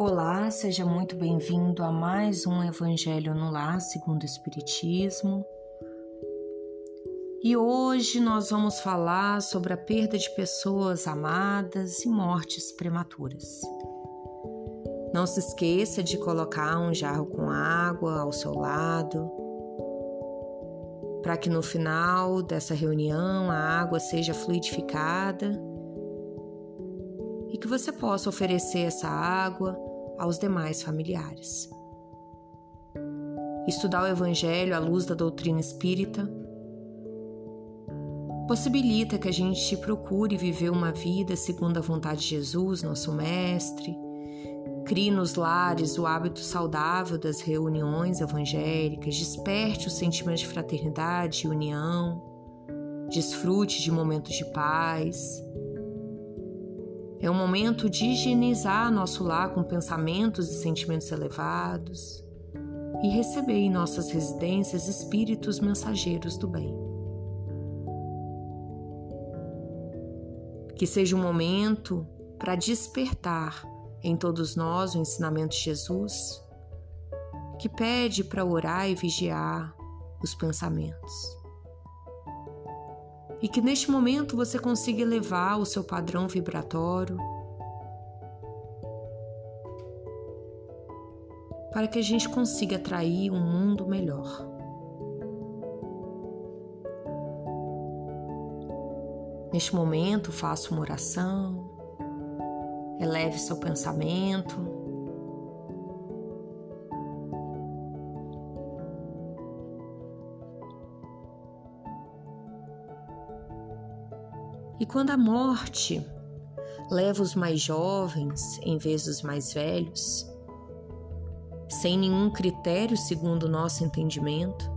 Olá, seja muito bem-vindo a mais um Evangelho no Lar segundo o Espiritismo. E hoje nós vamos falar sobre a perda de pessoas amadas e mortes prematuras. Não se esqueça de colocar um jarro com água ao seu lado, para que no final dessa reunião a água seja fluidificada e que você possa oferecer essa água aos demais familiares. Estudar o Evangelho à luz da doutrina espírita possibilita que a gente procure viver uma vida segundo a vontade de Jesus, nosso Mestre, crie nos lares o hábito saudável das reuniões evangélicas, desperte o sentimento de fraternidade e união, desfrute de momentos de paz, é um momento de higienizar nosso lar com pensamentos e sentimentos elevados e receber em nossas residências espíritos mensageiros do bem. Que seja um momento para despertar em todos nós o ensinamento de Jesus, que pede para orar e vigiar os pensamentos e que neste momento você consiga elevar o seu padrão vibratório. Para que a gente consiga atrair um mundo melhor. Neste momento, faça uma oração, eleve seu pensamento E quando a morte leva os mais jovens em vez dos mais velhos, sem nenhum critério segundo o nosso entendimento,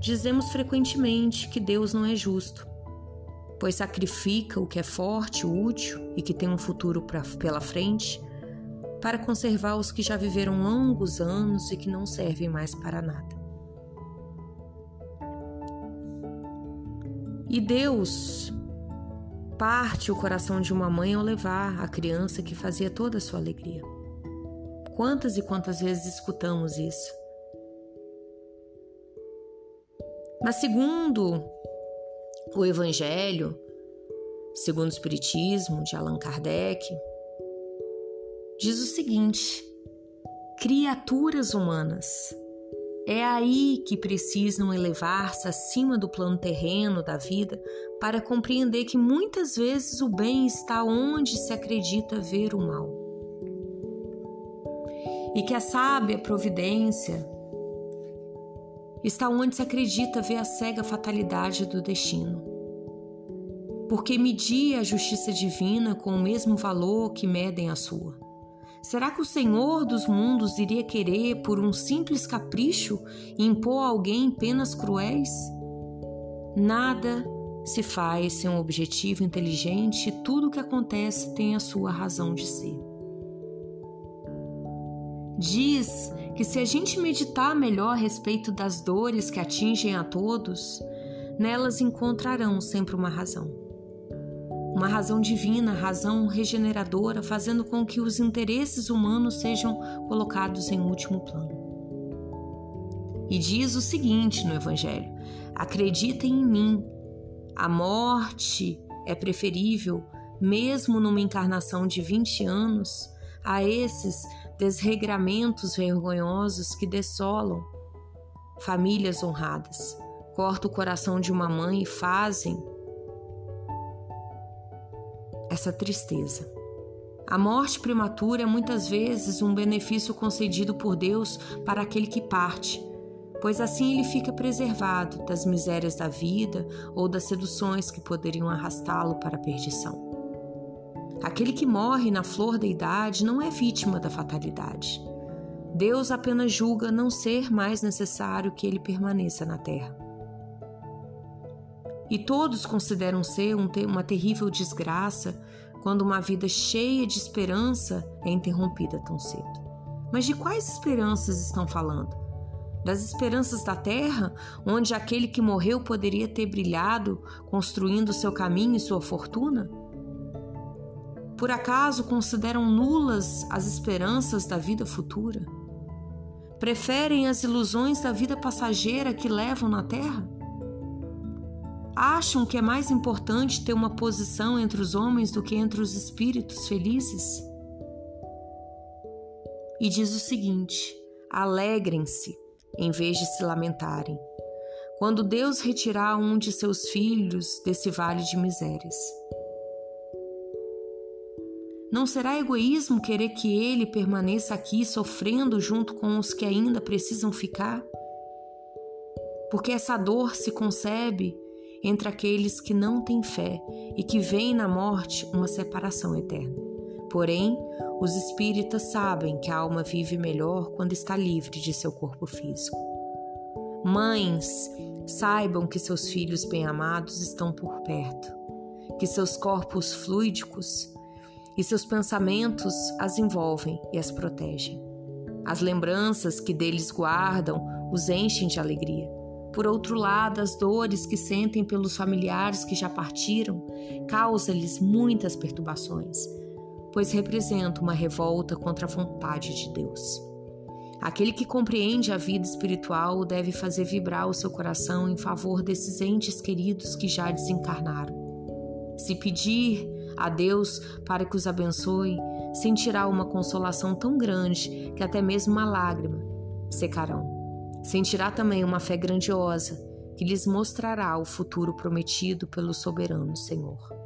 dizemos frequentemente que Deus não é justo, pois sacrifica o que é forte, útil e que tem um futuro pra, pela frente para conservar os que já viveram longos anos e que não servem mais para nada. E Deus parte o coração de uma mãe ao levar a criança que fazia toda a sua alegria. Quantas e quantas vezes escutamos isso? Mas segundo o Evangelho, segundo o Espiritismo de Allan Kardec, diz o seguinte: criaturas humanas é aí que precisam elevar-se acima do plano terreno da vida para compreender que muitas vezes o bem está onde se acredita ver o mal. E que a sábia providência está onde se acredita ver a cega fatalidade do destino. Porque medir a justiça divina com o mesmo valor que medem a sua. Será que o Senhor dos mundos iria querer, por um simples capricho, impor a alguém penas cruéis? Nada se faz sem um objetivo inteligente e tudo o que acontece tem a sua razão de ser. Diz que se a gente meditar melhor a respeito das dores que atingem a todos, nelas encontrarão sempre uma razão uma razão divina, razão regeneradora, fazendo com que os interesses humanos sejam colocados em último plano. E diz o seguinte no Evangelho: acreditem em mim, a morte é preferível, mesmo numa encarnação de 20 anos, a esses desregramentos vergonhosos que dessolam famílias honradas, cortam o coração de uma mãe e fazem essa tristeza. A morte prematura é muitas vezes um benefício concedido por Deus para aquele que parte, pois assim ele fica preservado das misérias da vida ou das seduções que poderiam arrastá-lo para a perdição. Aquele que morre na flor da idade não é vítima da fatalidade. Deus apenas julga não ser mais necessário que ele permaneça na terra. E todos consideram ser uma terrível desgraça quando uma vida cheia de esperança é interrompida tão cedo. Mas de quais esperanças estão falando? Das esperanças da terra, onde aquele que morreu poderia ter brilhado, construindo seu caminho e sua fortuna? Por acaso consideram nulas as esperanças da vida futura? Preferem as ilusões da vida passageira que levam na terra? Acham que é mais importante ter uma posição entre os homens do que entre os espíritos felizes? E diz o seguinte: alegrem-se em vez de se lamentarem, quando Deus retirar um de seus filhos desse vale de misérias. Não será egoísmo querer que ele permaneça aqui sofrendo junto com os que ainda precisam ficar? Porque essa dor se concebe entre aqueles que não têm fé e que veem na morte uma separação eterna. Porém, os espíritas sabem que a alma vive melhor quando está livre de seu corpo físico. Mães, saibam que seus filhos bem-amados estão por perto, que seus corpos fluídicos e seus pensamentos as envolvem e as protegem. As lembranças que deles guardam os enchem de alegria. Por outro lado, as dores que sentem pelos familiares que já partiram causam-lhes muitas perturbações, pois representam uma revolta contra a vontade de Deus. Aquele que compreende a vida espiritual deve fazer vibrar o seu coração em favor desses entes queridos que já desencarnaram. Se pedir a Deus para que os abençoe, sentirá uma consolação tão grande que até mesmo uma lágrima secarão. Sentirá também uma fé grandiosa que lhes mostrará o futuro prometido pelo soberano Senhor.